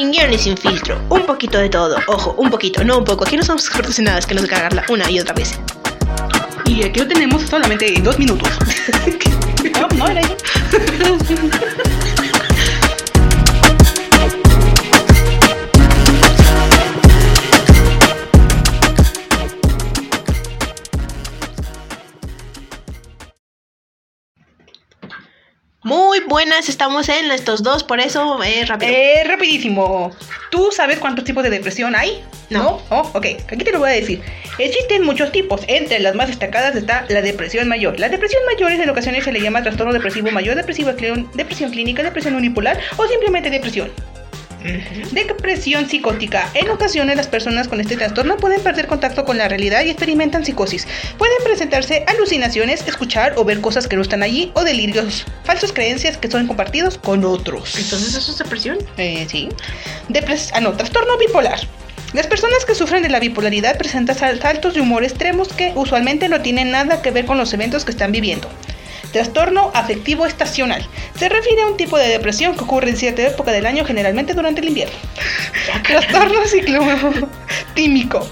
Sin guion y sin filtro, un poquito de todo. Ojo, un poquito, no un poco. Aquí no somos expertos en nada, es que nos cagarla una y otra vez. Y aquí lo tenemos solamente en dos minutos. no, no era. Muy buenas, estamos en estos dos, por eso es rápido. Eh, rapidísimo. ¿Tú sabes cuántos tipos de depresión hay? No. Oh, ok, aquí te lo voy a decir. Existen muchos tipos. Entre las más destacadas está la depresión mayor. La depresión mayor en ocasiones se le llama trastorno depresivo mayor, depresivo, depresión clínica, depresión unipolar o simplemente depresión. Depresión psicótica. En ocasiones las personas con este trastorno pueden perder contacto con la realidad y experimentan psicosis. Pueden presentarse alucinaciones, escuchar o ver cosas que no están allí o delirios, falsas creencias que son compartidos con otros. Entonces, ¿eso es depresión? Eh, sí. Depres ah, no, trastorno bipolar. Las personas que sufren de la bipolaridad presentan saltos de humor extremos que usualmente no tienen nada que ver con los eventos que están viviendo. Trastorno afectivo estacional. Se refiere a un tipo de depresión que ocurre en cierta época del año, generalmente durante el invierno. Trastorno ciclotímico.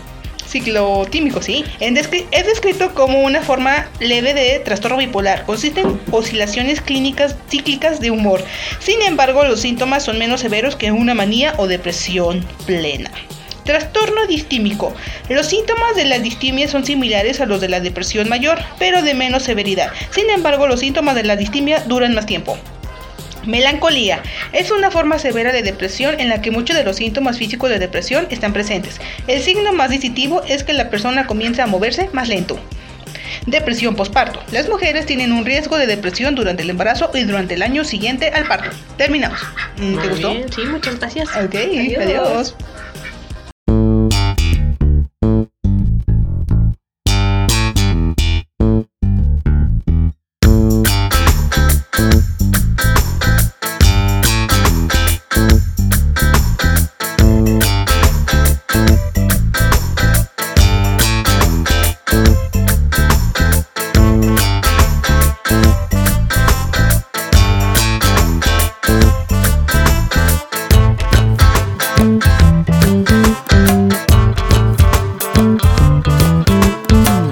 Ciclotímico, sí. es descrito como una forma leve de trastorno bipolar. Consiste en oscilaciones clínicas cíclicas de humor. Sin embargo, los síntomas son menos severos que una manía o depresión plena. Trastorno distímico. Los síntomas de la distimia son similares a los de la depresión mayor, pero de menos severidad. Sin embargo, los síntomas de la distimia duran más tiempo. Melancolía. Es una forma severa de depresión en la que muchos de los síntomas físicos de depresión están presentes. El signo más distintivo es que la persona comienza a moverse más lento. Depresión posparto. Las mujeres tienen un riesgo de depresión durante el embarazo y durante el año siguiente al parto. Terminamos. ¿Te gustó? Sí, muchas gracias. Ok, adiós.